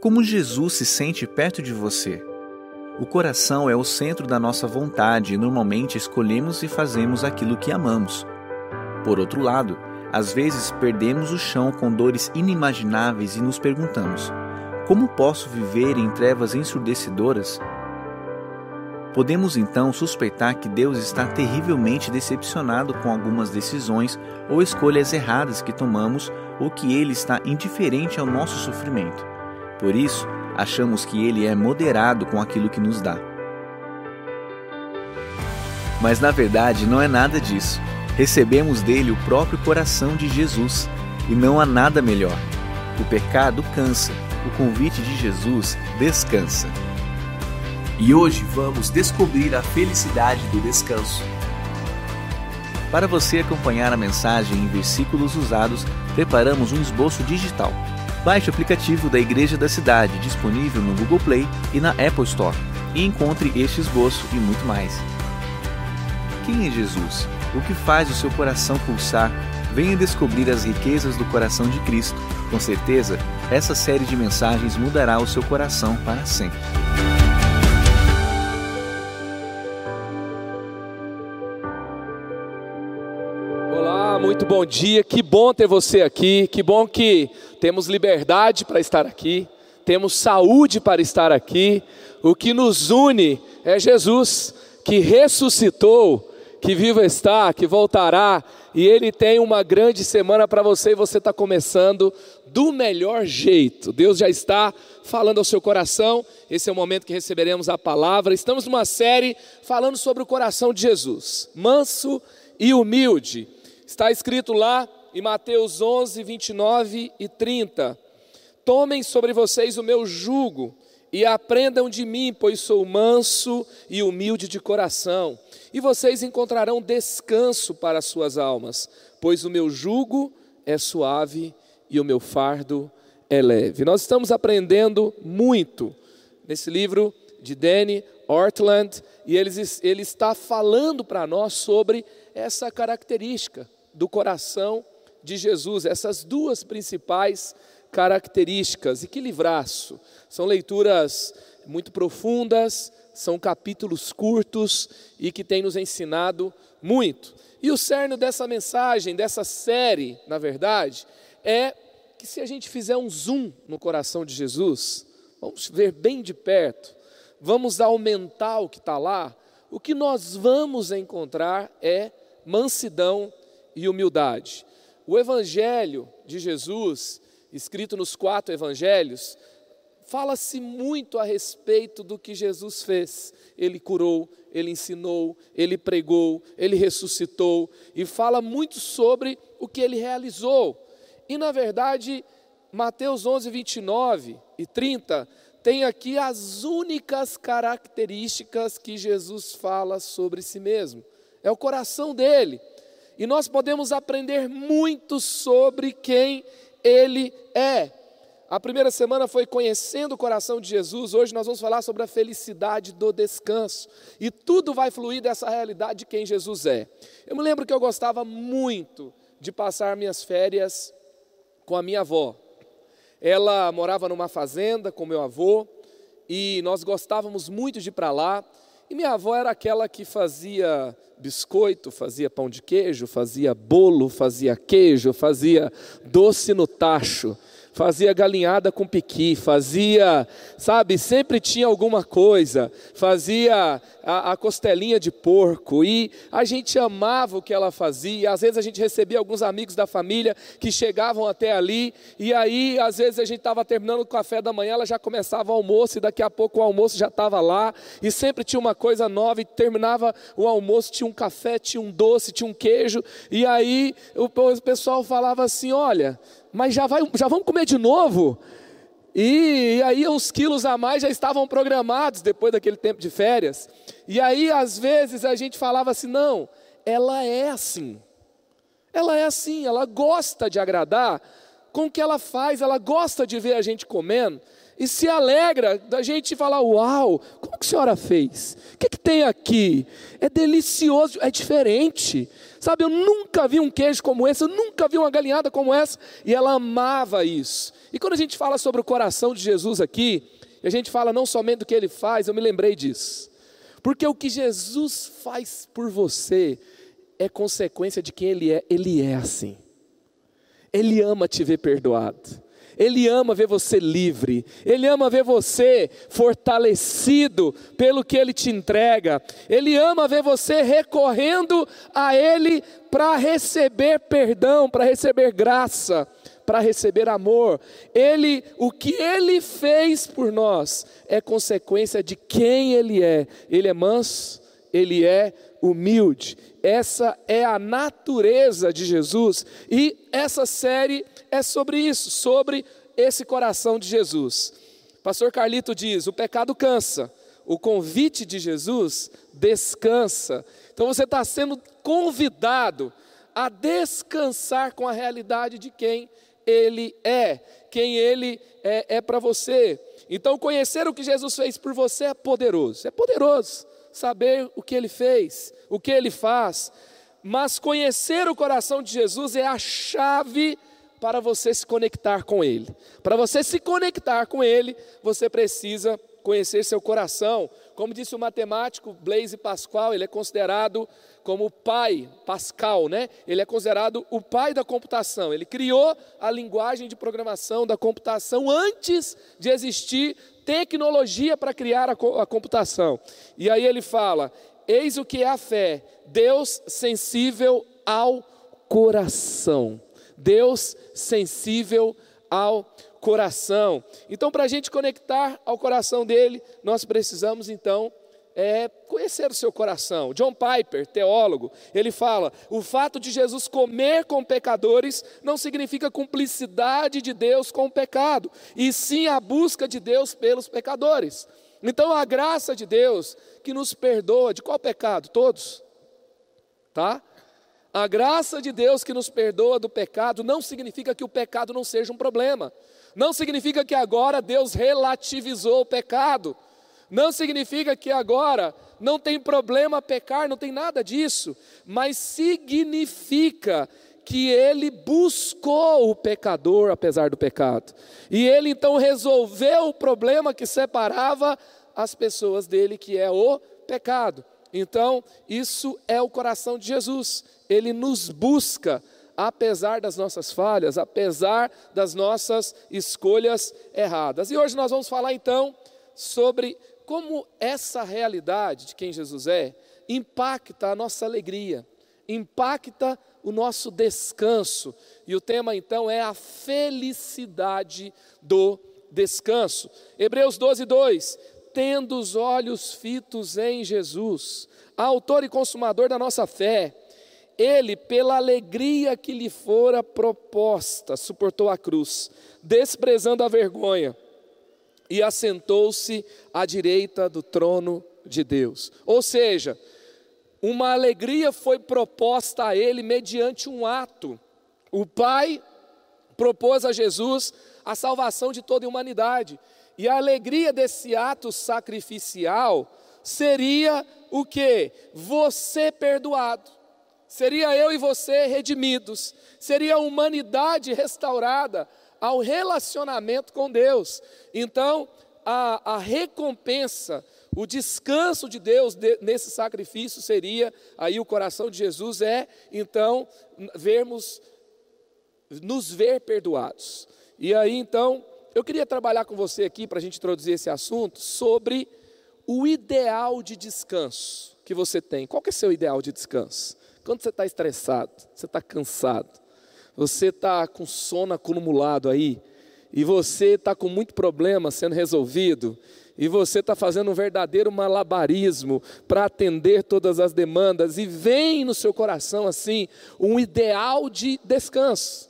Como Jesus se sente perto de você? O coração é o centro da nossa vontade e normalmente escolhemos e fazemos aquilo que amamos. Por outro lado, às vezes perdemos o chão com dores inimagináveis e nos perguntamos: como posso viver em trevas ensurdecedoras? Podemos então suspeitar que Deus está terrivelmente decepcionado com algumas decisões ou escolhas erradas que tomamos ou que Ele está indiferente ao nosso sofrimento. Por isso, achamos que Ele é moderado com aquilo que nos dá. Mas na verdade não é nada disso. Recebemos dele o próprio coração de Jesus e não há nada melhor. O pecado cansa, o convite de Jesus descansa. E hoje vamos descobrir a felicidade do descanso. Para você acompanhar a mensagem em versículos usados, preparamos um esboço digital. Baixe o aplicativo da Igreja da Cidade, disponível no Google Play e na Apple Store, e encontre este esboço e muito mais. Quem é Jesus? O que faz o seu coração pulsar? Venha descobrir as riquezas do coração de Cristo. Com certeza, essa série de mensagens mudará o seu coração para sempre. Muito bom dia. Que bom ter você aqui. Que bom que temos liberdade para estar aqui, temos saúde para estar aqui. O que nos une é Jesus, que ressuscitou, que vivo está, que voltará, e Ele tem uma grande semana para você e você está começando do melhor jeito. Deus já está falando ao seu coração. Esse é o momento que receberemos a palavra. Estamos numa série falando sobre o coração de Jesus, manso e humilde. Está escrito lá em Mateus 11, 29 e 30: Tomem sobre vocês o meu jugo e aprendam de mim, pois sou manso e humilde de coração, e vocês encontrarão descanso para as suas almas, pois o meu jugo é suave e o meu fardo é leve. Nós estamos aprendendo muito nesse livro de Danny Ortland, e ele, ele está falando para nós sobre essa característica do coração de Jesus, essas duas principais características. E que livraço! São leituras muito profundas, são capítulos curtos e que têm nos ensinado muito. E o cerne dessa mensagem, dessa série, na verdade, é que se a gente fizer um zoom no coração de Jesus, vamos ver bem de perto, vamos aumentar o que está lá, o que nós vamos encontrar é mansidão e humildade. O Evangelho de Jesus, escrito nos quatro evangelhos, fala-se muito a respeito do que Jesus fez. Ele curou, ele ensinou, ele pregou, ele ressuscitou e fala muito sobre o que ele realizou. E na verdade, Mateus 11, 29 e 30 tem aqui as únicas características que Jesus fala sobre si mesmo. É o coração dele. E nós podemos aprender muito sobre quem Ele é. A primeira semana foi conhecendo o coração de Jesus, hoje nós vamos falar sobre a felicidade do descanso. E tudo vai fluir dessa realidade de quem Jesus é. Eu me lembro que eu gostava muito de passar minhas férias com a minha avó. Ela morava numa fazenda com meu avô e nós gostávamos muito de ir para lá. E minha avó era aquela que fazia biscoito, fazia pão de queijo, fazia bolo, fazia queijo, fazia doce no tacho fazia galinhada com piqui, fazia, sabe, sempre tinha alguma coisa, fazia a, a, costelinha de porco, e a gente amava o que ela fazia. Às vezes a gente recebia alguns amigos da família que chegavam até ali, e aí, às vezes, a gente estava terminando o café da manhã, ela já começava o almoço, e daqui a pouco o almoço já estava lá, e sempre tinha uma coisa nova, e terminava o almoço, tinha um café, tinha um doce, tinha um queijo, e aí o pessoal falava assim: olha mas já, vai, já vamos comer de novo? E, e aí uns quilos a mais já estavam programados depois daquele tempo de férias. E aí às vezes a gente falava assim, não, ela é assim. Ela é assim, ela gosta de agradar com o que ela faz, ela gosta de ver a gente comendo. E se alegra da gente falar: Uau, como que a senhora fez? O que, que tem aqui? É delicioso, é diferente. Sabe, eu nunca vi um queijo como esse, eu nunca vi uma galinhada como essa, e ela amava isso. E quando a gente fala sobre o coração de Jesus aqui, a gente fala não somente do que ele faz, eu me lembrei disso. Porque o que Jesus faz por você é consequência de quem ele é, ele é assim. Ele ama te ver perdoado. Ele ama ver você livre, Ele ama ver você fortalecido pelo que Ele te entrega, Ele ama ver você recorrendo a Ele para receber perdão, para receber graça, para receber amor. Ele, o que Ele fez por nós é consequência de quem Ele é. Ele é manso, Ele é humilde. Essa é a natureza de Jesus e essa série é sobre isso, sobre esse coração de Jesus. Pastor Carlito diz: o pecado cansa, o convite de Jesus descansa. Então você está sendo convidado a descansar com a realidade de quem Ele é, quem Ele é, é para você. Então conhecer o que Jesus fez por você é poderoso, é poderoso saber o que Ele fez, o que Ele faz. Mas conhecer o coração de Jesus é a chave para você se conectar com Ele. Para você se conectar com Ele, você precisa conhecer seu coração. Como disse o matemático Blaise Pascal, ele é considerado como o pai, Pascal, né? Ele é considerado o pai da computação. Ele criou a linguagem de programação da computação antes de existir tecnologia para criar a, a computação. E aí ele fala: Eis o que é a fé, Deus sensível ao coração. Deus sensível ao coração. Então, para a gente conectar ao coração dele, nós precisamos então é, conhecer o seu coração. John Piper, teólogo, ele fala: o fato de Jesus comer com pecadores não significa cumplicidade de Deus com o pecado, e sim a busca de Deus pelos pecadores. Então, a graça de Deus que nos perdoa de qual pecado? Todos, tá? A graça de Deus que nos perdoa do pecado não significa que o pecado não seja um problema. Não significa que agora Deus relativizou o pecado. Não significa que agora não tem problema pecar, não tem nada disso. Mas significa que ele buscou o pecador apesar do pecado. E ele então resolveu o problema que separava as pessoas dele, que é o pecado. Então, isso é o coração de Jesus. Ele nos busca, apesar das nossas falhas, apesar das nossas escolhas erradas. E hoje nós vamos falar então sobre como essa realidade de quem Jesus é impacta a nossa alegria, impacta o nosso descanso. E o tema então é a felicidade do descanso. Hebreus 12, 2 tendo os olhos fitos em Jesus, autor e consumador da nossa fé. Ele, pela alegria que lhe fora proposta, suportou a cruz, desprezando a vergonha, e assentou-se à direita do trono de Deus. Ou seja, uma alegria foi proposta a ele mediante um ato. O Pai propôs a Jesus a salvação de toda a humanidade. E a alegria desse ato sacrificial seria o que? Você perdoado. Seria eu e você redimidos. Seria a humanidade restaurada ao relacionamento com Deus. Então, a, a recompensa, o descanso de Deus de, nesse sacrifício seria, aí o coração de Jesus é, então, vermos, nos ver perdoados. E aí, então, eu queria trabalhar com você aqui, para a gente introduzir esse assunto, sobre o ideal de descanso que você tem. Qual que é o seu ideal de descanso? Quando você está estressado, você está cansado, você está com sono acumulado aí, e você está com muito problema sendo resolvido, e você está fazendo um verdadeiro malabarismo para atender todas as demandas, e vem no seu coração assim um ideal de descanso.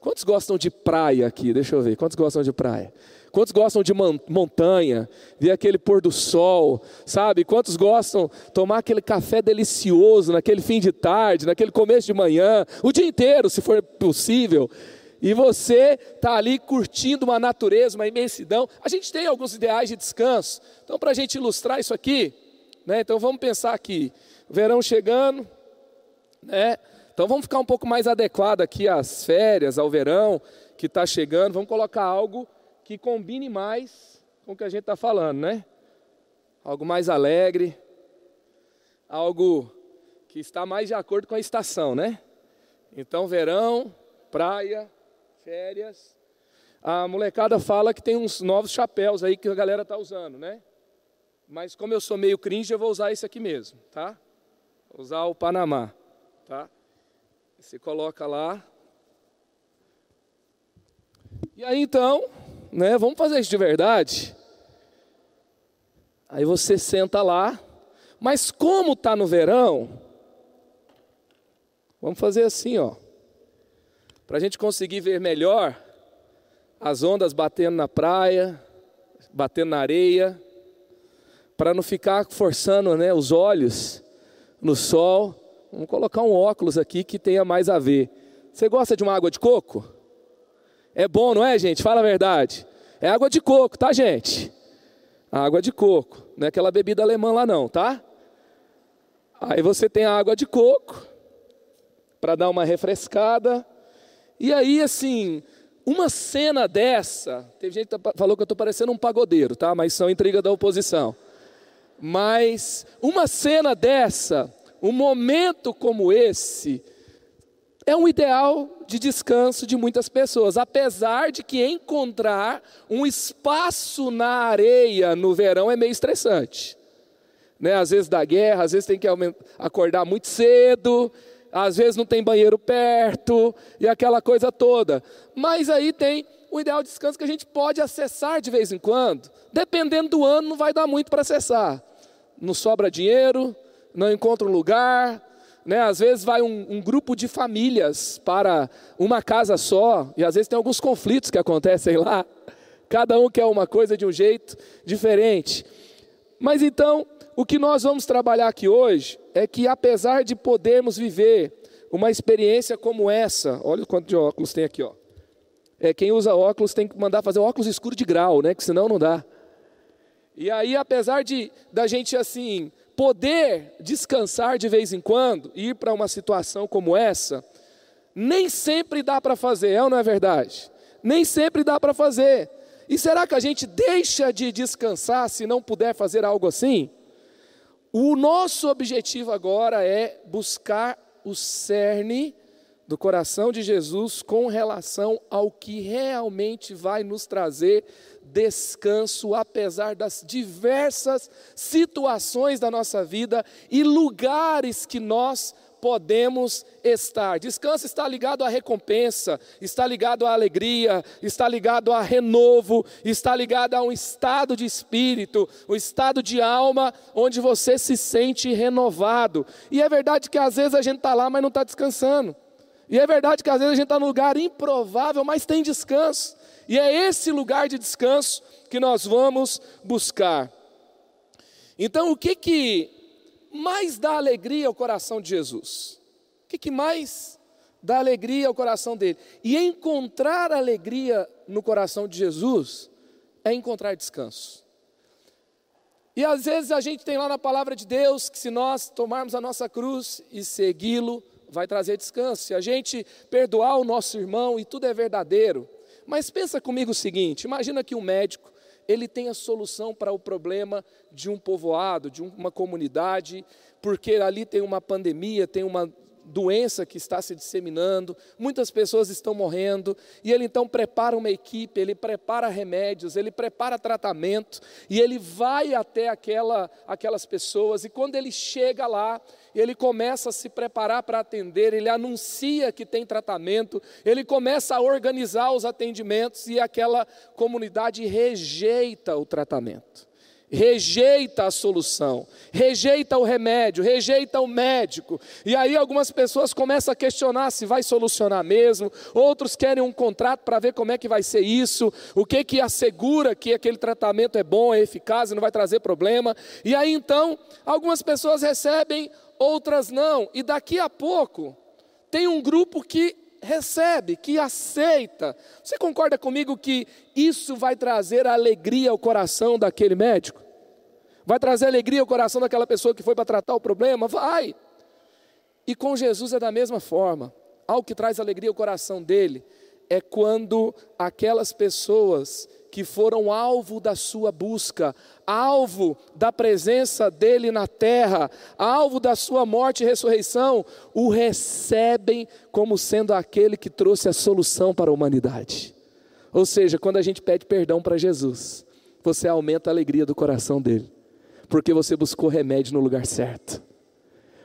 Quantos gostam de praia aqui? Deixa eu ver. Quantos gostam de praia? Quantos gostam de montanha, ver aquele pôr do sol, sabe? Quantos gostam de tomar aquele café delicioso naquele fim de tarde, naquele começo de manhã, o dia inteiro, se for possível? e você está ali curtindo uma natureza, uma imensidão. A gente tem alguns ideais de descanso. Então, para a gente ilustrar isso aqui, né, então vamos pensar aqui: verão chegando, né? Então vamos ficar um pouco mais adequado aqui às férias, ao verão que está chegando. Vamos colocar algo que combine mais com o que a gente está falando, né? Algo mais alegre, algo que está mais de acordo com a estação, né? Então, verão, praia, férias. A molecada fala que tem uns novos chapéus aí que a galera tá usando, né? Mas como eu sou meio cringe, eu vou usar esse aqui mesmo, tá? Vou usar o Panamá, tá? Você coloca lá. E aí então, né, vamos fazer isso de verdade. Aí você senta lá, mas como tá no verão, vamos fazer assim, ó. Para a gente conseguir ver melhor as ondas batendo na praia, batendo na areia, para não ficar forçando né, os olhos no sol. Vamos colocar um óculos aqui que tenha mais a ver. Você gosta de uma água de coco? É bom, não é, gente? Fala a verdade. É água de coco, tá, gente? Água de coco. Não é aquela bebida alemã lá, não, tá? Aí você tem a água de coco para dar uma refrescada. E aí, assim, uma cena dessa, teve gente que tá falou que eu estou parecendo um pagodeiro, tá? Mas são intriga da oposição. Mas uma cena dessa, um momento como esse, é um ideal de descanso de muitas pessoas, apesar de que encontrar um espaço na areia no verão é meio estressante. Né? Às vezes dá guerra, às vezes tem que acordar muito cedo, às vezes não tem banheiro perto e aquela coisa toda. Mas aí tem o ideal de descanso que a gente pode acessar de vez em quando. Dependendo do ano, não vai dar muito para acessar. Não sobra dinheiro, não encontra um lugar. Né? Às vezes vai um, um grupo de famílias para uma casa só, e às vezes tem alguns conflitos que acontecem lá. Cada um quer uma coisa de um jeito diferente. Mas então, o que nós vamos trabalhar aqui hoje é que, apesar de podermos viver uma experiência como essa, olha o quanto de óculos tem aqui, ó. É, quem usa óculos tem que mandar fazer óculos escuro de grau, né? Que senão não dá. E aí, apesar de da gente assim poder descansar de vez em quando, ir para uma situação como essa, nem sempre dá para fazer, é ou não é verdade? Nem sempre dá para fazer. E será que a gente deixa de descansar se não puder fazer algo assim? O nosso objetivo agora é buscar o cerne do coração de Jesus com relação ao que realmente vai nos trazer descanso, apesar das diversas situações da nossa vida e lugares que nós podemos estar. Descanso está ligado à recompensa, está ligado à alegria, está ligado a renovo, está ligado a um estado de espírito, um estado de alma onde você se sente renovado. E é verdade que às vezes a gente está lá, mas não está descansando. E é verdade que às vezes a gente está num lugar improvável, mas tem descanso. E é esse lugar de descanso que nós vamos buscar. Então, o que que mais dá alegria ao coração de Jesus? O que, que mais dá alegria ao coração dele? E encontrar alegria no coração de Jesus é encontrar descanso. E às vezes a gente tem lá na palavra de Deus que se nós tomarmos a nossa cruz e segui-lo, vai trazer descanso. Se a gente perdoar o nosso irmão e tudo é verdadeiro. Mas pensa comigo o seguinte: imagina que um médico ele tem a solução para o problema de um povoado, de uma comunidade, porque ali tem uma pandemia, tem uma doença que está se disseminando, muitas pessoas estão morrendo, e ele então prepara uma equipe, ele prepara remédios, ele prepara tratamento, e ele vai até aquela, aquelas pessoas, e quando ele chega lá, ele começa a se preparar para atender, ele anuncia que tem tratamento, ele começa a organizar os atendimentos, e aquela comunidade rejeita o tratamento rejeita a solução, rejeita o remédio, rejeita o médico. E aí algumas pessoas começam a questionar se vai solucionar mesmo, outros querem um contrato para ver como é que vai ser isso, o que que assegura que aquele tratamento é bom, é eficaz e não vai trazer problema. E aí então, algumas pessoas recebem, outras não. E daqui a pouco tem um grupo que recebe, que aceita. Você concorda comigo que isso vai trazer alegria ao coração daquele médico? Vai trazer alegria ao coração daquela pessoa que foi para tratar o problema? Vai. E com Jesus é da mesma forma. Algo que traz alegria ao coração dele é quando aquelas pessoas que foram alvo da sua busca, alvo da presença dele na terra, alvo da sua morte e ressurreição, o recebem como sendo aquele que trouxe a solução para a humanidade. Ou seja, quando a gente pede perdão para Jesus, você aumenta a alegria do coração dele, porque você buscou remédio no lugar certo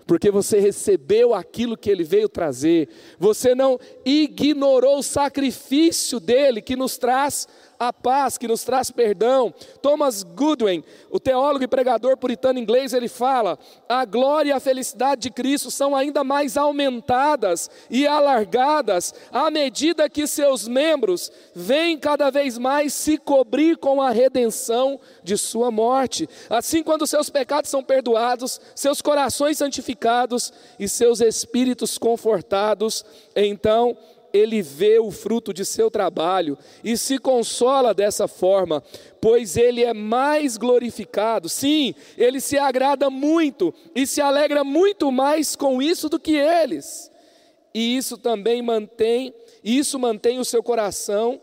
porque você recebeu aquilo que ele veio trazer, você não ignorou o sacrifício dele que nos traz a paz, que nos traz perdão. Thomas Goodwin, o teólogo e pregador puritano inglês, ele fala: a glória e a felicidade de Cristo são ainda mais aumentadas e alargadas à medida que seus membros vêm cada vez mais se cobrir com a redenção de sua morte. Assim, quando seus pecados são perdoados, seus corações santificados e seus espíritos confortados, então ele vê o fruto de seu trabalho e se consola dessa forma, pois ele é mais glorificado. Sim, ele se agrada muito e se alegra muito mais com isso do que eles. E isso também mantém, isso mantém o seu coração,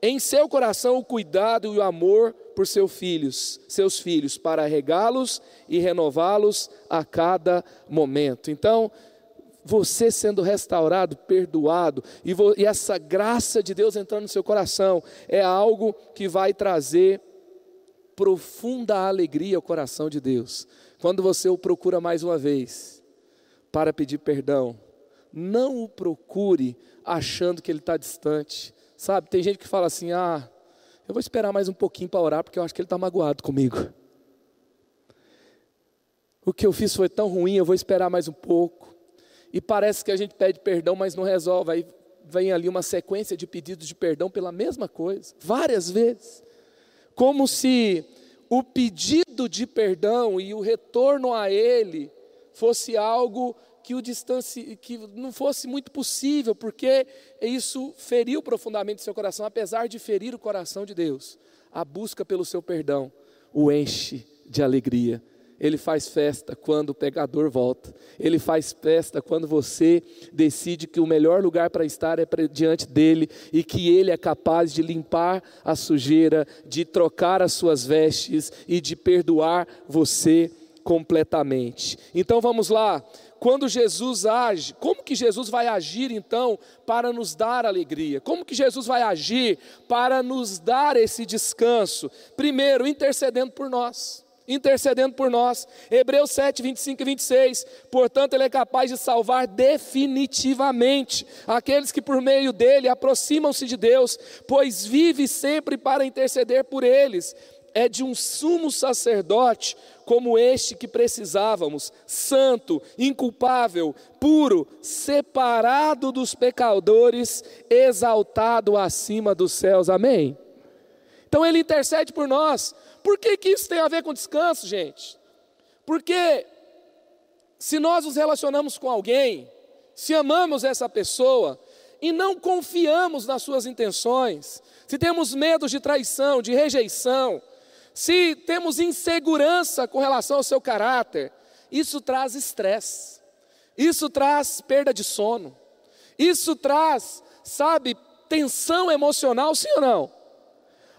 em seu coração o cuidado e o amor por seus filhos, seus filhos, para regá-los e renová-los a cada momento. Então, você sendo restaurado, perdoado, e, e, essa graça de Deus entrando no seu coração, é algo que vai trazer profunda alegria ao coração de Deus. Quando você o procura mais uma vez para pedir perdão, não o procure achando que ele está distante. Sabe, tem gente que fala assim: ah, eu vou esperar mais um pouquinho para orar, porque eu acho que ele está magoado comigo. O que eu fiz foi tão ruim, eu vou esperar mais um pouco e parece que a gente pede perdão, mas não resolve. Aí vem ali uma sequência de pedidos de perdão pela mesma coisa, várias vezes. Como se o pedido de perdão e o retorno a ele fosse algo que o distancie, que não fosse muito possível, porque isso feriu profundamente seu coração, apesar de ferir o coração de Deus. A busca pelo seu perdão o enche de alegria ele faz festa quando o pecador volta. Ele faz festa quando você decide que o melhor lugar para estar é diante dele e que ele é capaz de limpar a sujeira, de trocar as suas vestes e de perdoar você completamente. Então vamos lá. Quando Jesus age, como que Jesus vai agir então para nos dar alegria? Como que Jesus vai agir para nos dar esse descanso? Primeiro, intercedendo por nós intercedendo por nós. Hebreus 7, 25 e 26. Portanto, Ele é capaz de salvar definitivamente aqueles que por meio dele aproximam-se de Deus, pois vive sempre para interceder por eles. É de um sumo sacerdote como este que precisávamos, santo, inculpável, puro, separado dos pecadores, exaltado acima dos céus. Amém? Então ele intercede por nós. Por que, que isso tem a ver com descanso, gente? Porque se nós nos relacionamos com alguém, se amamos essa pessoa e não confiamos nas suas intenções, se temos medo de traição, de rejeição, se temos insegurança com relação ao seu caráter, isso traz estresse, isso traz perda de sono, isso traz, sabe, tensão emocional, sim ou não?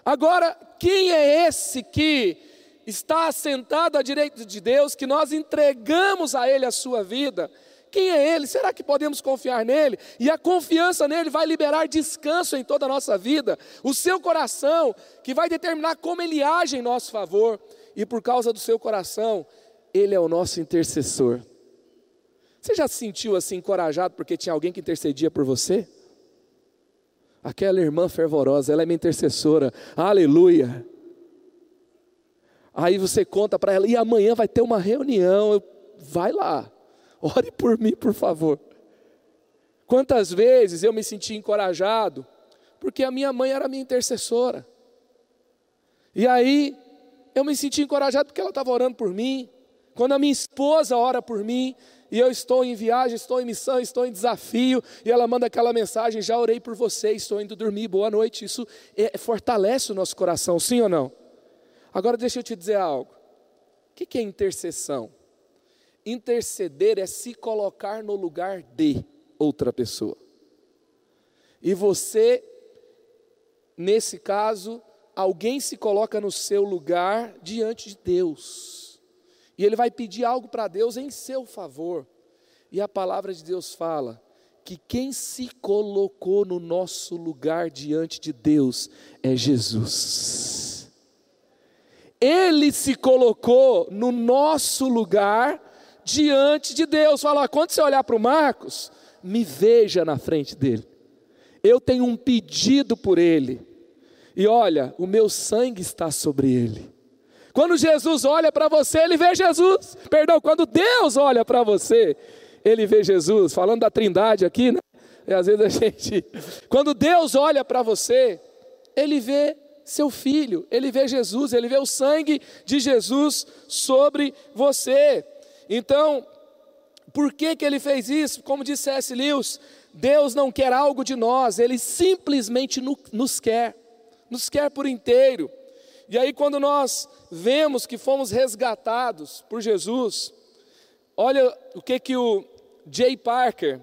Agora, quem é esse que está assentado à direita de Deus, que nós entregamos a Ele a sua vida? Quem é Ele? Será que podemos confiar nele? E a confiança nele vai liberar descanso em toda a nossa vida, o seu coração, que vai determinar como ele age em nosso favor, e por causa do seu coração, ele é o nosso intercessor. Você já se sentiu assim encorajado porque tinha alguém que intercedia por você? Aquela irmã fervorosa, ela é minha intercessora. Aleluia. Aí você conta para ela, e amanhã vai ter uma reunião. Eu, vai lá, ore por mim, por favor. Quantas vezes eu me senti encorajado, porque a minha mãe era minha intercessora. E aí, eu me senti encorajado porque ela estava orando por mim, Quando a minha esposa ora por mim, e eu estou em viagem, estou em missão, estou em desafio, e ela manda aquela mensagem: já orei por você, estou indo dormir, boa noite. Isso é, fortalece o nosso coração, sim ou não? Agora deixa eu te dizer algo. O que é intercessão? Interceder é se colocar no lugar de outra pessoa. E você, nesse caso, alguém se coloca no seu lugar diante de Deus. E ele vai pedir algo para Deus em seu favor. E a palavra de Deus fala que quem se colocou no nosso lugar diante de Deus é Jesus. Ele se colocou no nosso lugar diante de Deus. Fala, quando você olhar para o Marcos, me veja na frente dele. Eu tenho um pedido por ele. E olha, o meu sangue está sobre ele. Quando Jesus olha para você, ele vê Jesus. Perdão, quando Deus olha para você, ele vê Jesus. Falando da Trindade aqui, né? E às vezes a gente. Quando Deus olha para você, ele vê seu filho, ele vê Jesus, ele vê o sangue de Jesus sobre você. Então, por que, que ele fez isso? Como disse C.S. Lewis, Deus não quer algo de nós, ele simplesmente nos quer, nos quer por inteiro. E aí, quando nós vemos que fomos resgatados por Jesus, olha o que, que o Jay Parker,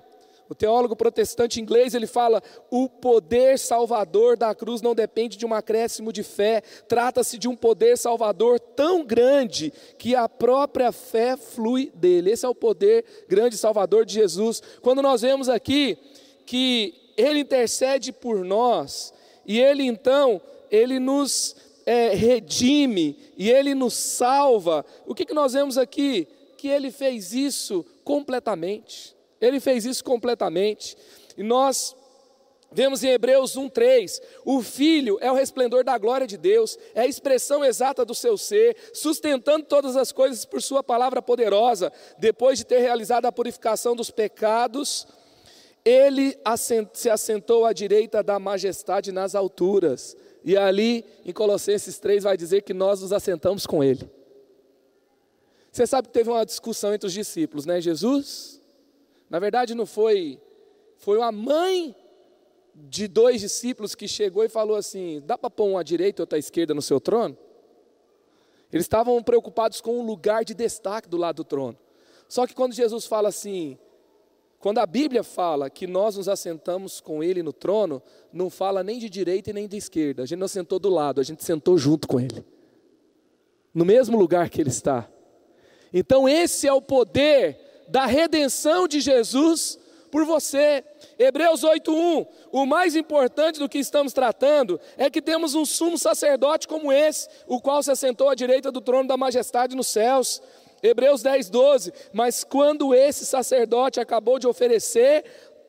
o teólogo protestante inglês, ele fala: o poder salvador da cruz não depende de um acréscimo de fé, trata-se de um poder salvador tão grande que a própria fé flui dele. Esse é o poder grande salvador de Jesus. Quando nós vemos aqui que ele intercede por nós, e ele então, ele nos é, redime e Ele nos salva, o que, que nós vemos aqui? Que Ele fez isso completamente. Ele fez isso completamente. E nós Vemos em Hebreus 1:3, o Filho é o resplendor da glória de Deus, é a expressão exata do seu ser, sustentando todas as coisas por sua palavra poderosa. Depois de ter realizado a purificação dos pecados, ele se assentou à direita da majestade nas alturas. E ali, em Colossenses 3, vai dizer que nós nos assentamos com Ele. Você sabe que teve uma discussão entre os discípulos, né? Jesus, na verdade, não foi, foi uma mãe de dois discípulos que chegou e falou assim: dá para pôr uma à direita e outra à esquerda no seu trono? Eles estavam preocupados com o lugar de destaque do lado do trono. Só que quando Jesus fala assim, quando a Bíblia fala que nós nos assentamos com Ele no trono, não fala nem de direita e nem de esquerda. A gente não sentou do lado, a gente sentou junto com Ele, no mesmo lugar que Ele está. Então, esse é o poder da redenção de Jesus por você. Hebreus 8:1. O mais importante do que estamos tratando é que temos um sumo sacerdote como esse, o qual se assentou à direita do trono da majestade nos céus. Hebreus 10, 12. Mas quando esse sacerdote acabou de oferecer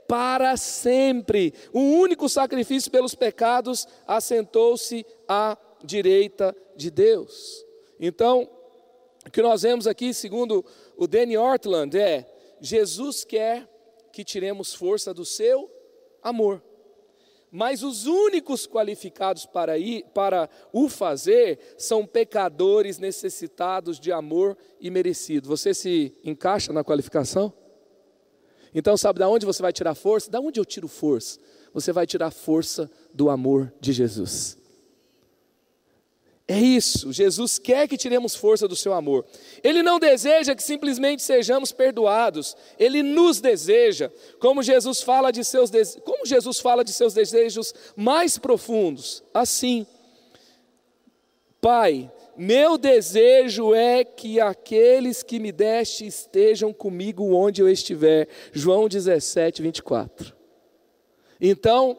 para sempre o único sacrifício pelos pecados, assentou-se à direita de Deus. Então, o que nós vemos aqui, segundo o Danny Ortland, é: Jesus quer que tiremos força do seu amor mas os únicos qualificados para, ir, para o fazer são pecadores necessitados de amor e merecido. Você se encaixa na qualificação? Então, sabe da onde você vai tirar força? Da onde eu tiro força? Você vai tirar força do amor de Jesus. É isso, Jesus quer que tiremos força do seu amor. Ele não deseja que simplesmente sejamos perdoados, ele nos deseja, como Jesus fala de seus como Jesus fala de seus desejos mais profundos. Assim, Pai, meu desejo é que aqueles que me deste estejam comigo onde eu estiver. João 17, 24. Então,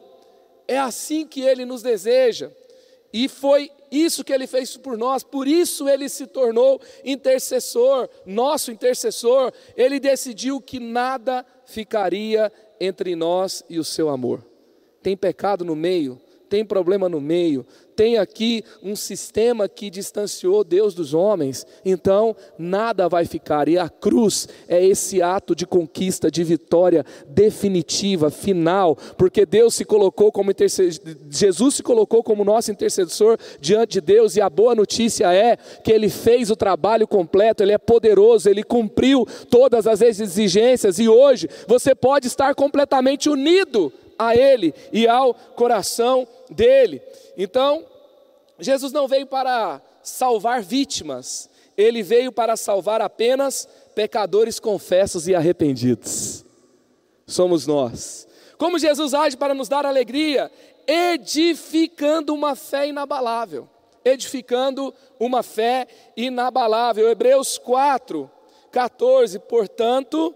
é assim que ele nos deseja. E foi isso que ele fez por nós, por isso ele se tornou intercessor, nosso intercessor. Ele decidiu que nada ficaria entre nós e o seu amor. Tem pecado no meio, tem problema no meio, tem aqui um sistema que distanciou Deus dos homens, então nada vai ficar. E a cruz é esse ato de conquista, de vitória definitiva, final, porque Deus se colocou como intercessor, Jesus se colocou como nosso intercessor diante de Deus, e a boa notícia é que ele fez o trabalho completo, ele é poderoso, ele cumpriu todas as exigências, e hoje você pode estar completamente unido a ele e ao coração dele. Então, Jesus não veio para salvar vítimas, ele veio para salvar apenas pecadores confessos e arrependidos. Somos nós. Como Jesus age para nos dar alegria? Edificando uma fé inabalável. Edificando uma fé inabalável. Hebreus 4, 14. Portanto,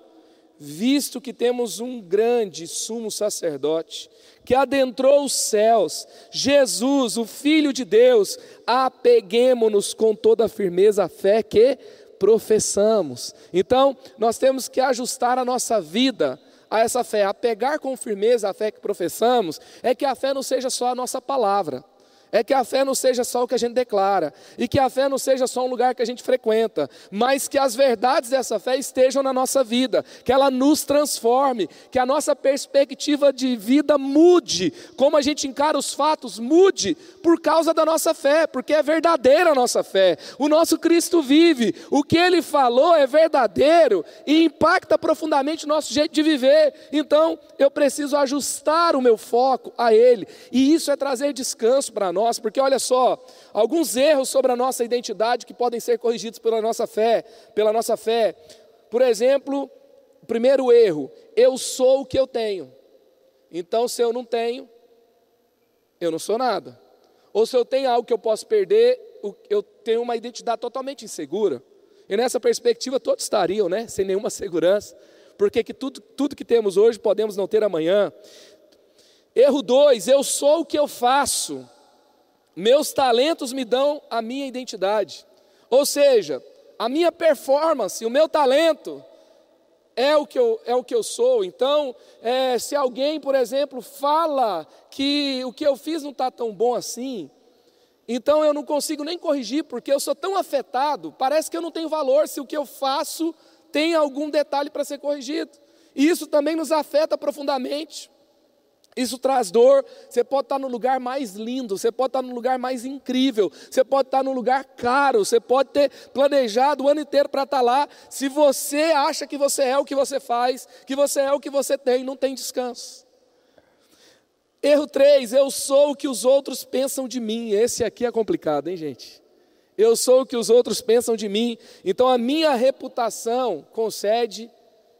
visto que temos um grande sumo sacerdote que adentrou os céus, Jesus, o Filho de Deus, apeguemos-nos com toda a firmeza à fé que professamos. Então, nós temos que ajustar a nossa vida a essa fé, apegar com firmeza a fé que professamos, é que a fé não seja só a nossa palavra é que a fé não seja só o que a gente declara, e que a fé não seja só um lugar que a gente frequenta, mas que as verdades dessa fé estejam na nossa vida, que ela nos transforme, que a nossa perspectiva de vida mude, como a gente encara os fatos, mude por causa da nossa fé, porque é verdadeira a nossa fé. O nosso Cristo vive, o que ele falou é verdadeiro e impacta profundamente o nosso jeito de viver. Então, eu preciso ajustar o meu foco a ele, e isso é trazer descanso para nós nós, porque olha só, alguns erros sobre a nossa identidade que podem ser corrigidos pela nossa fé, pela nossa fé. Por exemplo, o primeiro erro, eu sou o que eu tenho. Então, se eu não tenho, eu não sou nada. Ou se eu tenho algo que eu posso perder, eu tenho uma identidade totalmente insegura. E nessa perspectiva, todos estariam, né, sem nenhuma segurança, porque que tudo, tudo que temos hoje podemos não ter amanhã. Erro 2, eu sou o que eu faço. Meus talentos me dão a minha identidade. Ou seja, a minha performance, o meu talento é o que eu, é o que eu sou. Então, é, se alguém, por exemplo, fala que o que eu fiz não está tão bom assim, então eu não consigo nem corrigir, porque eu sou tão afetado, parece que eu não tenho valor se o que eu faço tem algum detalhe para ser corrigido. E isso também nos afeta profundamente. Isso traz dor. Você pode estar no lugar mais lindo, você pode estar no lugar mais incrível, você pode estar no lugar caro, você pode ter planejado o ano inteiro para estar lá. Se você acha que você é o que você faz, que você é o que você tem, não tem descanso. Erro 3, eu sou o que os outros pensam de mim. Esse aqui é complicado, hein, gente? Eu sou o que os outros pensam de mim. Então a minha reputação concede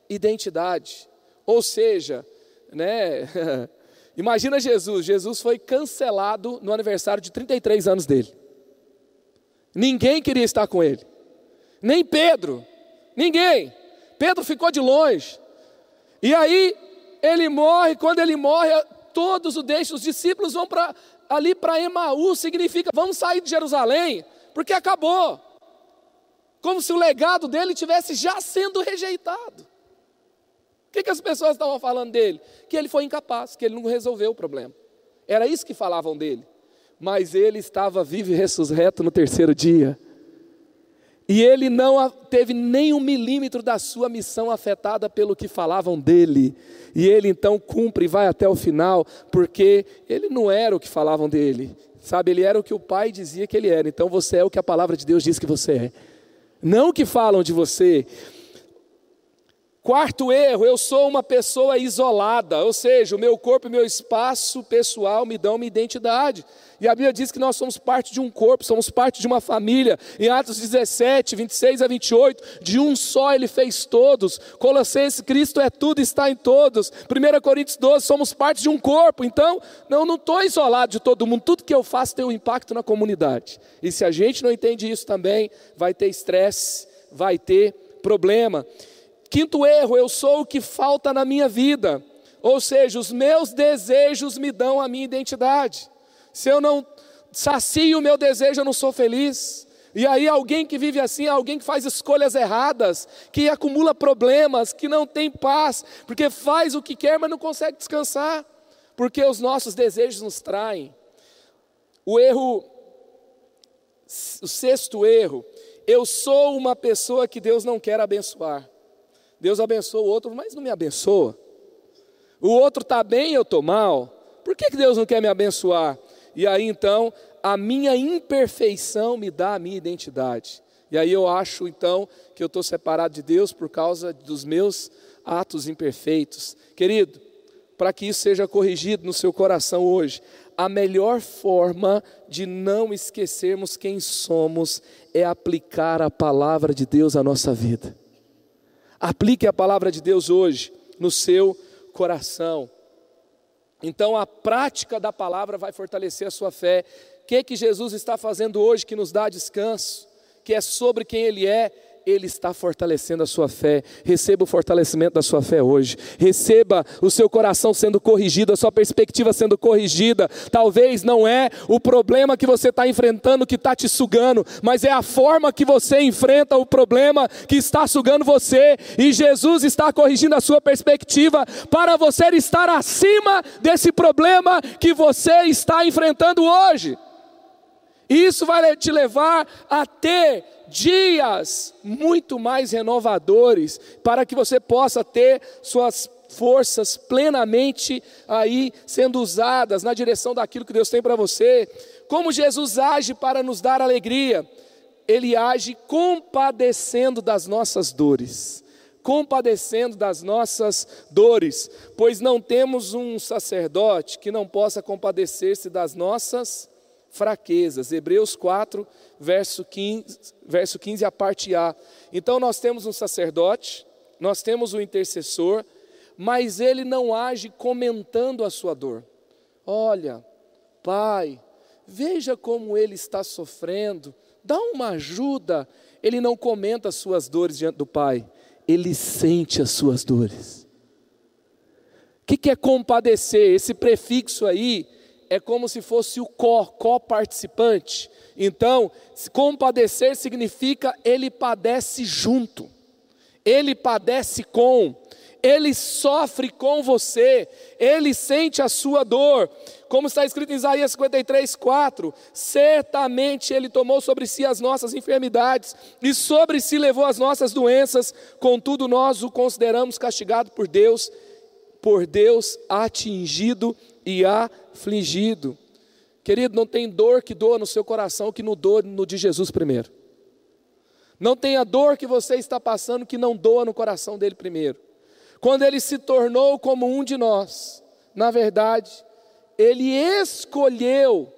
identidade. Ou seja, né? Imagina Jesus, Jesus foi cancelado no aniversário de 33 anos dele. Ninguém queria estar com ele. Nem Pedro. Ninguém. Pedro ficou de longe. E aí ele morre, quando ele morre, todos o deixam, os discípulos vão para ali para Emaú, significa vamos sair de Jerusalém, porque acabou. Como se o legado dele tivesse já sendo rejeitado. O que, que as pessoas estavam falando dele? Que ele foi incapaz, que ele não resolveu o problema. Era isso que falavam dele. Mas ele estava vivo e ressurreto no terceiro dia. E ele não teve nem um milímetro da sua missão afetada pelo que falavam dele. E ele então cumpre e vai até o final, porque ele não era o que falavam dele. Sabe, ele era o que o pai dizia que ele era. Então você é o que a palavra de Deus diz que você é. Não o que falam de você. Quarto erro, eu sou uma pessoa isolada, ou seja, o meu corpo e meu espaço pessoal me dão uma identidade. E a Bíblia diz que nós somos parte de um corpo, somos parte de uma família. Em Atos 17, 26 a 28, de um só ele fez todos. Colossenses, Cristo é tudo, está em todos. 1 Coríntios 12, somos parte de um corpo. Então, não não estou isolado de todo mundo. Tudo que eu faço tem um impacto na comunidade. E se a gente não entende isso também, vai ter estresse, vai ter problema. Quinto erro, eu sou o que falta na minha vida. Ou seja, os meus desejos me dão a minha identidade. Se eu não sacio o meu desejo, eu não sou feliz. E aí, alguém que vive assim, alguém que faz escolhas erradas, que acumula problemas, que não tem paz, porque faz o que quer, mas não consegue descansar, porque os nossos desejos nos traem. O erro, o sexto erro, eu sou uma pessoa que Deus não quer abençoar. Deus abençoa o outro, mas não me abençoa. O outro está bem, eu estou mal. Por que, que Deus não quer me abençoar? E aí então, a minha imperfeição me dá a minha identidade. E aí eu acho então que eu estou separado de Deus por causa dos meus atos imperfeitos. Querido, para que isso seja corrigido no seu coração hoje, a melhor forma de não esquecermos quem somos é aplicar a palavra de Deus à nossa vida. Aplique a palavra de Deus hoje no seu coração. Então a prática da palavra vai fortalecer a sua fé. O que que Jesus está fazendo hoje que nos dá descanso? Que é sobre quem ele é ele está fortalecendo a sua fé. Receba o fortalecimento da sua fé hoje. Receba o seu coração sendo corrigido, a sua perspectiva sendo corrigida. Talvez não é o problema que você está enfrentando que está te sugando, mas é a forma que você enfrenta o problema que está sugando você. E Jesus está corrigindo a sua perspectiva para você estar acima desse problema que você está enfrentando hoje. Isso vai te levar a ter dias muito mais renovadores para que você possa ter suas forças plenamente aí sendo usadas na direção daquilo que Deus tem para você. Como Jesus age para nos dar alegria? Ele age compadecendo das nossas dores. Compadecendo das nossas dores, pois não temos um sacerdote que não possa compadecer-se das nossas fraquezas. Hebreus 4, verso 15, verso 15, a parte A. Então nós temos um sacerdote, nós temos um intercessor, mas ele não age comentando a sua dor. Olha, pai, veja como ele está sofrendo, dá uma ajuda. Ele não comenta as suas dores diante do pai, ele sente as suas dores. O que, que é compadecer? Esse prefixo aí é como se fosse o co, co-participante. Então, compadecer significa ele padece junto, ele padece com, ele sofre com você, ele sente a sua dor. Como está escrito em Isaías 53, 4: certamente ele tomou sobre si as nossas enfermidades e sobre si levou as nossas doenças, contudo nós o consideramos castigado por Deus, por Deus atingido e afligido. Querido, não tem dor que doa no seu coração que não doa no de Jesus primeiro. Não tem a dor que você está passando que não doa no coração dele primeiro. Quando ele se tornou como um de nós, na verdade, ele escolheu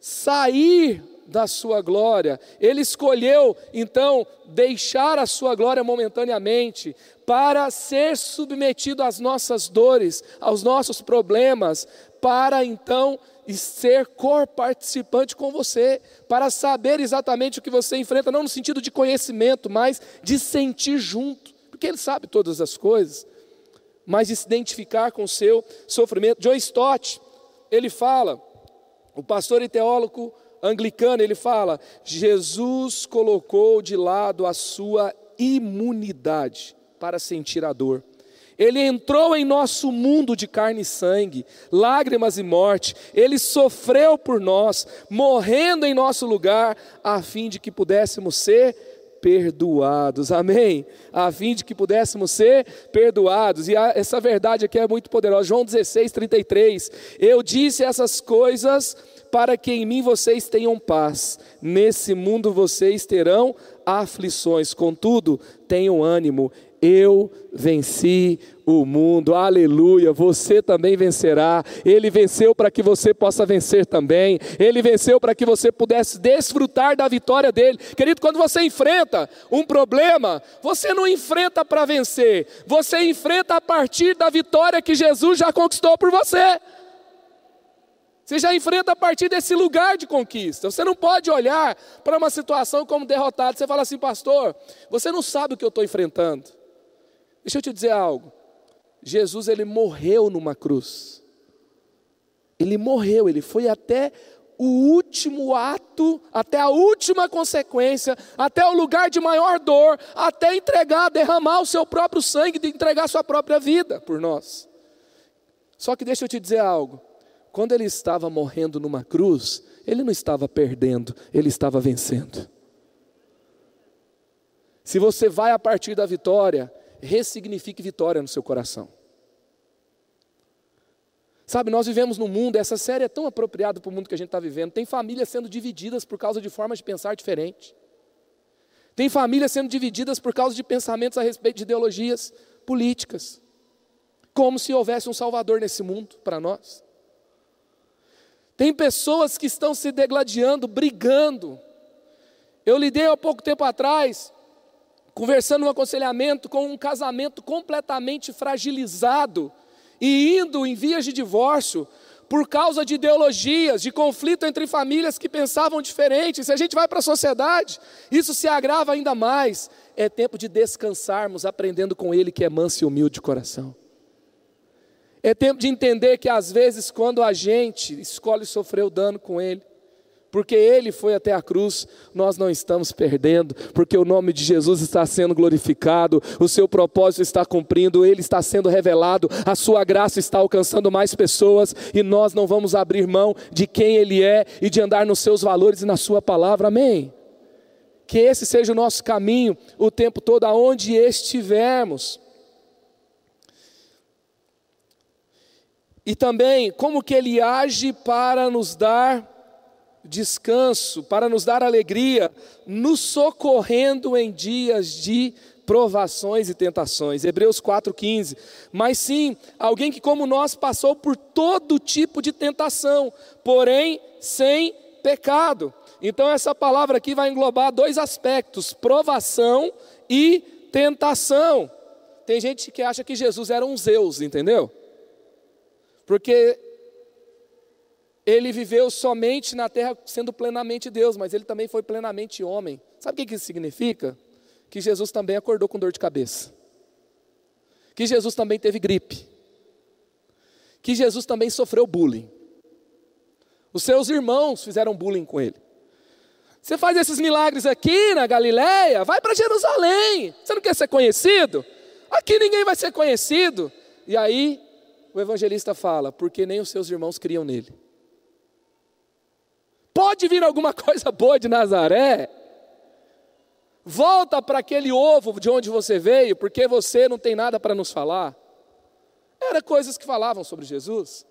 sair da sua glória. Ele escolheu, então, deixar a sua glória momentaneamente para ser submetido às nossas dores, aos nossos problemas, para então ser cor-participante com você, para saber exatamente o que você enfrenta, não no sentido de conhecimento, mas de sentir junto, porque Ele sabe todas as coisas, mas de se identificar com o seu sofrimento. John Stott, ele fala, o pastor e teólogo anglicano, ele fala: Jesus colocou de lado a sua imunidade para sentir a dor. Ele entrou em nosso mundo de carne e sangue, lágrimas e morte. Ele sofreu por nós, morrendo em nosso lugar, a fim de que pudéssemos ser perdoados. Amém? A fim de que pudéssemos ser perdoados. E essa verdade aqui é muito poderosa. João 16, 33. Eu disse essas coisas para que em mim vocês tenham paz. Nesse mundo vocês terão aflições, contudo, tenham ânimo. Eu venci o mundo, aleluia. Você também vencerá. Ele venceu para que você possa vencer também. Ele venceu para que você pudesse desfrutar da vitória dele. Querido, quando você enfrenta um problema, você não enfrenta para vencer, você enfrenta a partir da vitória que Jesus já conquistou por você. Você já enfrenta a partir desse lugar de conquista. Você não pode olhar para uma situação como derrotado. Você fala assim, pastor, você não sabe o que eu estou enfrentando. Deixa eu te dizer algo. Jesus, ele morreu numa cruz. Ele morreu, ele foi até o último ato, até a última consequência, até o lugar de maior dor, até entregar, derramar o seu próprio sangue, de entregar a sua própria vida por nós. Só que deixa eu te dizer algo. Quando ele estava morrendo numa cruz, ele não estava perdendo, ele estava vencendo. Se você vai a partir da vitória, ressignifique vitória no seu coração. Sabe, nós vivemos num mundo, essa série é tão apropriada para o mundo que a gente está vivendo. Tem famílias sendo divididas por causa de formas de pensar diferentes. Tem famílias sendo divididas por causa de pensamentos a respeito de ideologias políticas. Como se houvesse um Salvador nesse mundo para nós. Tem pessoas que estão se degladiando, brigando. Eu lidei há pouco tempo atrás, conversando no aconselhamento com um casamento completamente fragilizado e indo em vias de divórcio por causa de ideologias, de conflito entre famílias que pensavam diferente. Se a gente vai para a sociedade, isso se agrava ainda mais. É tempo de descansarmos, aprendendo com Ele que é manso e humilde de coração. É tempo de entender que às vezes, quando a gente escolhe sofrer o dano com Ele, porque Ele foi até a cruz, nós não estamos perdendo, porque o nome de Jesus está sendo glorificado, o seu propósito está cumprindo, Ele está sendo revelado, a sua graça está alcançando mais pessoas e nós não vamos abrir mão de quem Ele é e de andar nos seus valores e na Sua palavra, amém? Que esse seja o nosso caminho o tempo todo, aonde estivermos. E também como que Ele age para nos dar descanso, para nos dar alegria, nos socorrendo em dias de provações e tentações. Hebreus 4,15. Mas sim, alguém que, como nós, passou por todo tipo de tentação, porém sem pecado. Então, essa palavra aqui vai englobar dois aspectos: provação e tentação. Tem gente que acha que Jesus era um Zeus, entendeu? Porque ele viveu somente na terra sendo plenamente Deus, mas ele também foi plenamente homem. Sabe o que isso significa? Que Jesus também acordou com dor de cabeça. Que Jesus também teve gripe. Que Jesus também sofreu bullying. Os seus irmãos fizeram bullying com ele. Você faz esses milagres aqui na Galileia, vai para Jerusalém. Você não quer ser conhecido? Aqui ninguém vai ser conhecido. E aí o evangelista fala, porque nem os seus irmãos criam nele. Pode vir alguma coisa boa de Nazaré? Volta para aquele ovo de onde você veio, porque você não tem nada para nos falar. Era coisas que falavam sobre Jesus.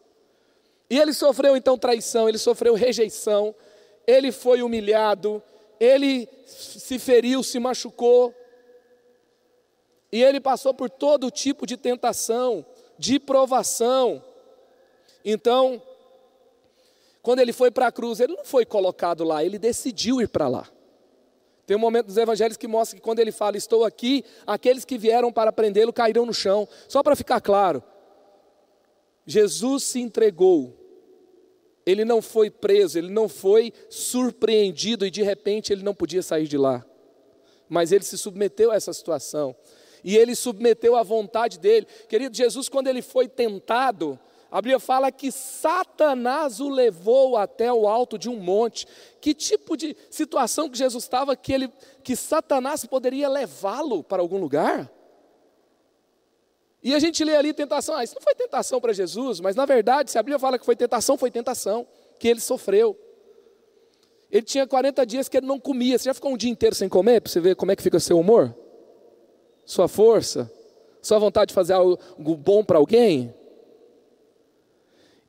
E ele sofreu então traição, ele sofreu rejeição, ele foi humilhado, ele se feriu, se machucou. E ele passou por todo tipo de tentação, de provação. Então, quando ele foi para a cruz, ele não foi colocado lá, ele decidiu ir para lá. Tem um momento dos evangelhos que mostra que quando ele fala, estou aqui, aqueles que vieram para prendê-lo cairão no chão. Só para ficar claro, Jesus se entregou, ele não foi preso, ele não foi surpreendido e de repente ele não podia sair de lá. Mas ele se submeteu a essa situação e ele submeteu à vontade dele. Querido Jesus, quando ele foi tentado, a Bíblia fala que Satanás o levou até o alto de um monte. Que tipo de situação que Jesus estava que, ele, que Satanás poderia levá-lo para algum lugar? E a gente lê ali tentação, ah, isso não foi tentação para Jesus, mas na verdade, se a Bíblia fala que foi tentação, foi tentação, que ele sofreu. Ele tinha 40 dias que ele não comia. Você já ficou um dia inteiro sem comer para você ver como é que fica seu humor? Sua força? Sua vontade de fazer algo bom para alguém?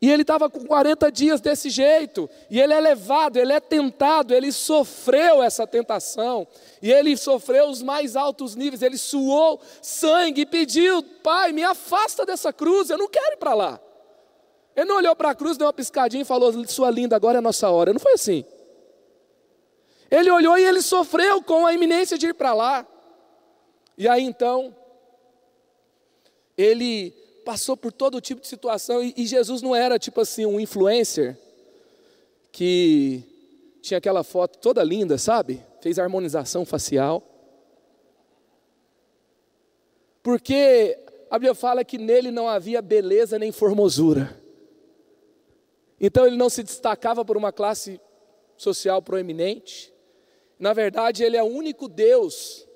E ele estava com 40 dias desse jeito, e ele é levado, ele é tentado, ele sofreu essa tentação, e ele sofreu os mais altos níveis, ele suou sangue e pediu: Pai, me afasta dessa cruz, eu não quero ir para lá. Ele não olhou para a cruz, deu uma piscadinha e falou: Sua linda, agora é a nossa hora. Não foi assim. Ele olhou e ele sofreu com a iminência de ir para lá. E aí então, ele passou por todo tipo de situação e, e Jesus não era tipo assim um influencer que tinha aquela foto toda linda, sabe? Fez harmonização facial. Porque a Bíblia fala que nele não havia beleza nem formosura. Então ele não se destacava por uma classe social proeminente. Na verdade, ele é o único Deus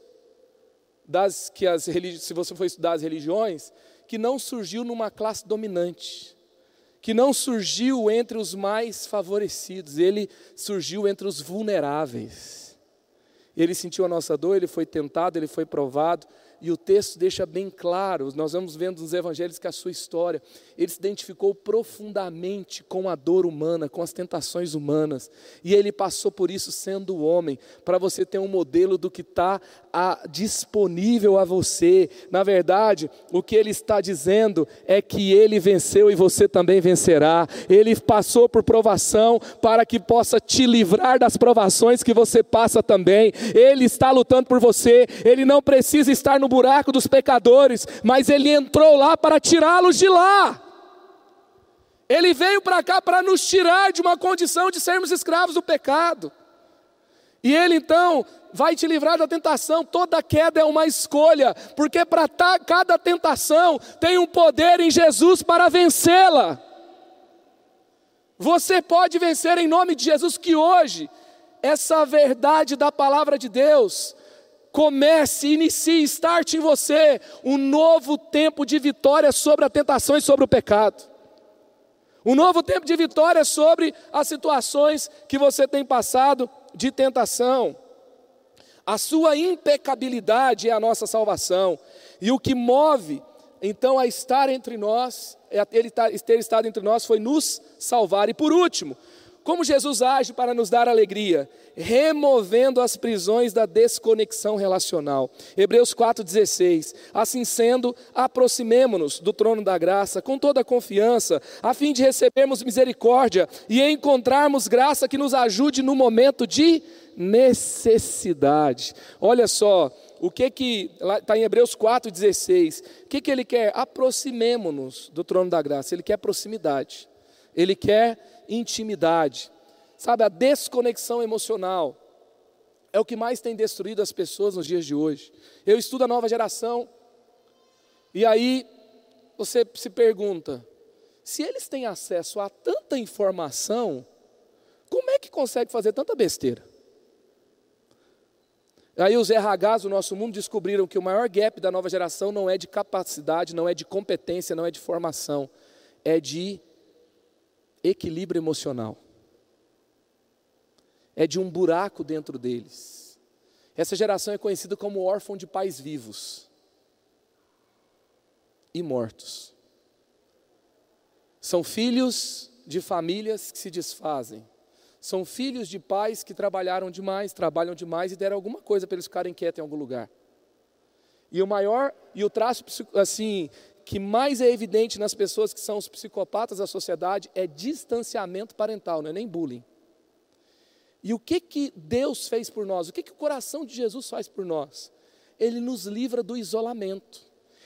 das que as se você for estudar as religiões, que não surgiu numa classe dominante. que não surgiu entre os mais favorecidos, ele surgiu entre os vulneráveis. Ele sentiu a nossa dor, ele foi tentado, ele foi provado, e o texto deixa bem claro, nós vamos vendo nos evangelhos que a sua história, ele se identificou profundamente com a dor humana, com as tentações humanas, e ele passou por isso sendo homem, para você ter um modelo do que está disponível a você. Na verdade, o que ele está dizendo é que ele venceu e você também vencerá. Ele passou por provação para que possa te livrar das provações que você passa também. Ele está lutando por você, ele não precisa estar no no buraco dos pecadores, mas ele entrou lá para tirá-los de lá. Ele veio para cá para nos tirar de uma condição de sermos escravos do pecado. E ele então vai te livrar da tentação. Toda queda é uma escolha, porque para cada tentação tem um poder em Jesus para vencê-la. Você pode vencer em nome de Jesus, que hoje, essa verdade da palavra de Deus, comece, inicie, start em você um novo tempo de vitória sobre a tentação e sobre o pecado. Um novo tempo de vitória sobre as situações que você tem passado de tentação. A sua impecabilidade é a nossa salvação. E o que move, então, a estar entre nós, é ele ter estado entre nós, foi nos salvar. E por último, como Jesus age para nos dar alegria? Removendo as prisões da desconexão relacional. Hebreus 4,16. Assim sendo, aproximemo-nos do trono da graça com toda a confiança, a fim de recebermos misericórdia e encontrarmos graça que nos ajude no momento de necessidade. Olha só, o que que está em Hebreus 4,16. O que, que ele quer? Aproximemo-nos do trono da graça. Ele quer proximidade. Ele quer intimidade. Sabe, a desconexão emocional é o que mais tem destruído as pessoas nos dias de hoje. Eu estudo a nova geração, e aí você se pergunta: se eles têm acesso a tanta informação, como é que consegue fazer tanta besteira? Aí os RHs do nosso mundo descobriram que o maior gap da nova geração não é de capacidade, não é de competência, não é de formação, é de equilíbrio emocional. É de um buraco dentro deles. Essa geração é conhecida como órfão de pais vivos e mortos. São filhos de famílias que se desfazem. São filhos de pais que trabalharam demais, trabalham demais e deram alguma coisa para eles ficarem quietos em algum lugar. E o maior, e o traço assim, que mais é evidente nas pessoas que são os psicopatas da sociedade é distanciamento parental, não é nem bullying. E o que que Deus fez por nós? O que que o coração de Jesus faz por nós? Ele nos livra do isolamento.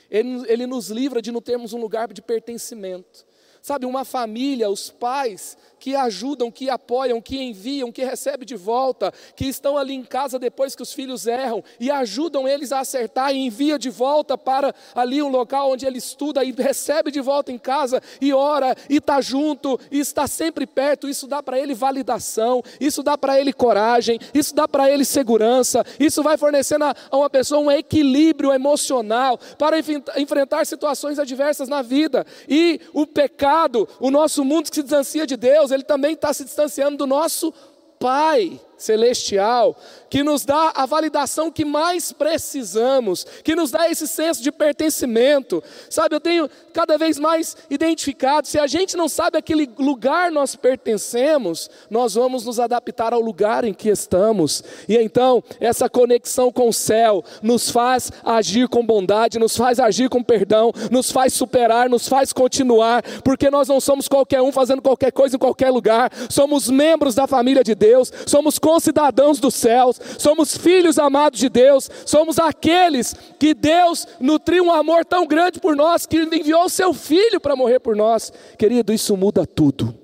Ele, ele nos livra de não termos um lugar de pertencimento. Sabe, uma família, os pais que ajudam, que apoiam, que enviam, que recebem de volta, que estão ali em casa depois que os filhos erram e ajudam eles a acertar e envia de volta para ali um local onde ele estuda e recebe de volta em casa e ora e está junto e está sempre perto. Isso dá para ele validação, isso dá para ele coragem, isso dá para ele segurança, isso vai fornecendo a uma pessoa um equilíbrio emocional para enfrentar situações adversas na vida. E o pecado, o nosso mundo que se distancia de Deus, ele também está se distanciando do nosso Pai celestial, que nos dá a validação que mais precisamos, que nos dá esse senso de pertencimento. Sabe, eu tenho cada vez mais identificado, se a gente não sabe aquele lugar nós pertencemos, nós vamos nos adaptar ao lugar em que estamos. E então, essa conexão com o céu nos faz agir com bondade, nos faz agir com perdão, nos faz superar, nos faz continuar, porque nós não somos qualquer um fazendo qualquer coisa em qualquer lugar. Somos membros da família de Deus, somos concidadãos dos céus, somos filhos amados de Deus, somos aqueles que Deus nutriu um amor tão grande por nós que enviou o seu filho para morrer por nós. Querido, isso muda tudo.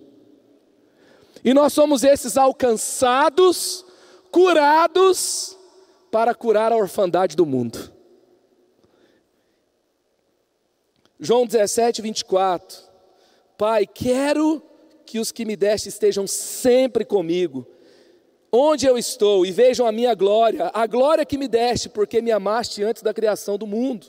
E nós somos esses alcançados, curados, para curar a orfandade do mundo. João 17, 24. Pai, quero que os que me deste estejam sempre comigo onde eu estou e vejam a minha glória, a glória que me deste, porque me amaste antes da criação do mundo.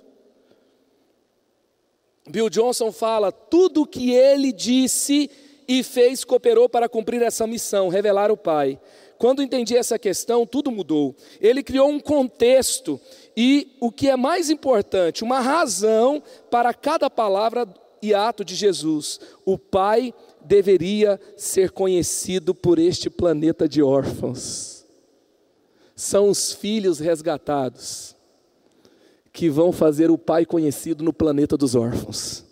Bill Johnson fala: tudo que ele disse e fez cooperou para cumprir essa missão, revelar o Pai. Quando entendi essa questão, tudo mudou. Ele criou um contexto e, o que é mais importante, uma razão para cada palavra e ato de Jesus. O Pai deveria ser conhecido por este planeta de órfãos. São os filhos resgatados que vão fazer o Pai conhecido no planeta dos órfãos.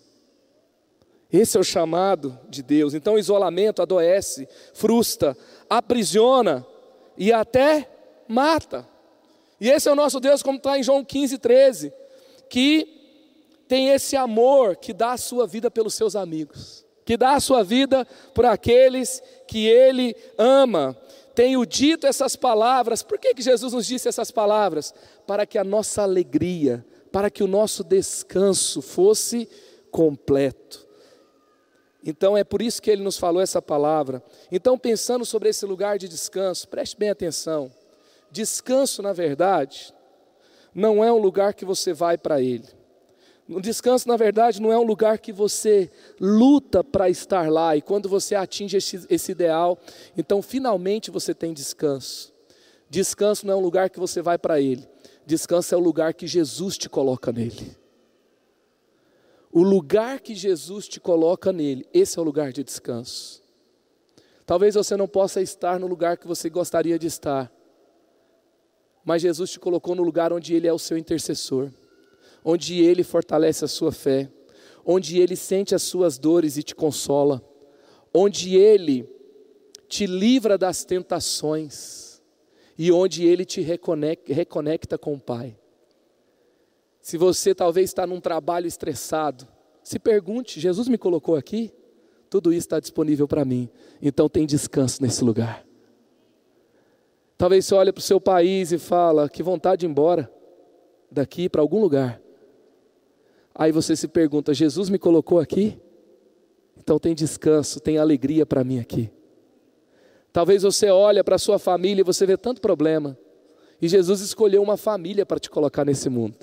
Esse é o chamado de Deus. Então, o isolamento adoece, frustra, aprisiona e até mata. E esse é o nosso Deus, como está em João 15, 13, que tem esse amor que dá a sua vida pelos seus amigos, que dá a sua vida por aqueles que Ele ama. Tenho dito essas palavras, por que, que Jesus nos disse essas palavras? Para que a nossa alegria, para que o nosso descanso fosse completo. Então é por isso que ele nos falou essa palavra. Então, pensando sobre esse lugar de descanso, preste bem atenção. Descanso, na verdade, não é um lugar que você vai para ele. O descanso, na verdade, não é um lugar que você luta para estar lá e quando você atinge esse, esse, ideal, então finalmente você tem descanso. Descanso não é um lugar que você vai para ele, descanso é o lugar que Jesus te coloca nele. O lugar que Jesus te coloca nele, esse é o lugar de descanso. Talvez você não possa estar no lugar que você gostaria de estar, mas Jesus te colocou no lugar onde Ele é o seu intercessor, onde Ele fortalece a sua fé, onde Ele sente as suas dores e te consola, onde Ele te livra das tentações e onde Ele te reconecta, reconecta com o Pai. Se você talvez está num trabalho estressado, se pergunte: Jesus me colocou aqui? Tudo isso está disponível para mim, então tem descanso nesse lugar. Talvez você olhe para o seu país e fala: que vontade de ir embora daqui para algum lugar. Aí você se pergunta: Jesus me colocou aqui? Então tem descanso, tem alegria para mim aqui. Talvez você olhe para a sua família e você vê tanto problema. E Jesus escolheu uma família para te colocar nesse mundo.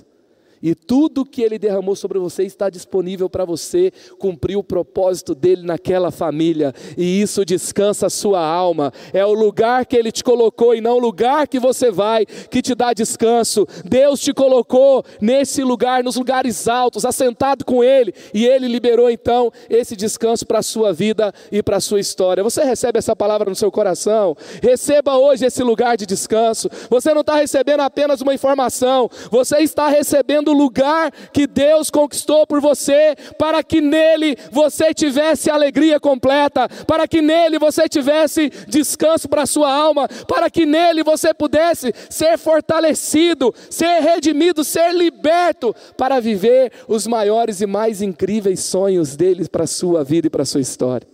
E tudo que Ele derramou sobre você está disponível para você cumprir o propósito dele naquela família. E isso descansa a sua alma. É o lugar que Ele te colocou e não o lugar que você vai que te dá descanso. Deus te colocou nesse lugar, nos lugares altos, assentado com Ele. E Ele liberou então esse descanso para a sua vida e para a sua história. Você recebe essa palavra no seu coração? Receba hoje esse lugar de descanso. Você não está recebendo apenas uma informação, você está recebendo lugar que Deus conquistou por você, para que nele você tivesse alegria completa, para que nele você tivesse descanso para a sua alma, para que nele você pudesse ser fortalecido, ser redimido, ser liberto para viver os maiores e mais incríveis sonhos dele para a sua vida e para a sua história.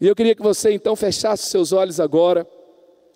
E eu queria que você então fechasse seus olhos agora.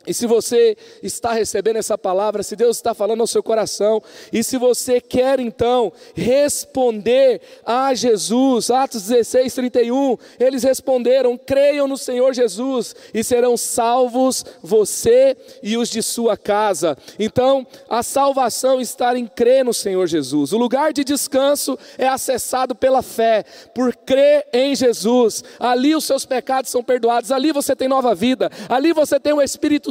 E se você está recebendo essa palavra, se Deus está falando ao seu coração, e se você quer então responder a Jesus, Atos 16, 31, eles responderam: creiam no Senhor Jesus e serão salvos você e os de sua casa. Então, a salvação está em crer no Senhor Jesus. O lugar de descanso é acessado pela fé, por crer em Jesus. Ali os seus pecados são perdoados, ali você tem nova vida, ali você tem o Espírito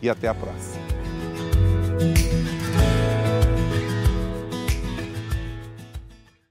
e até a próxima.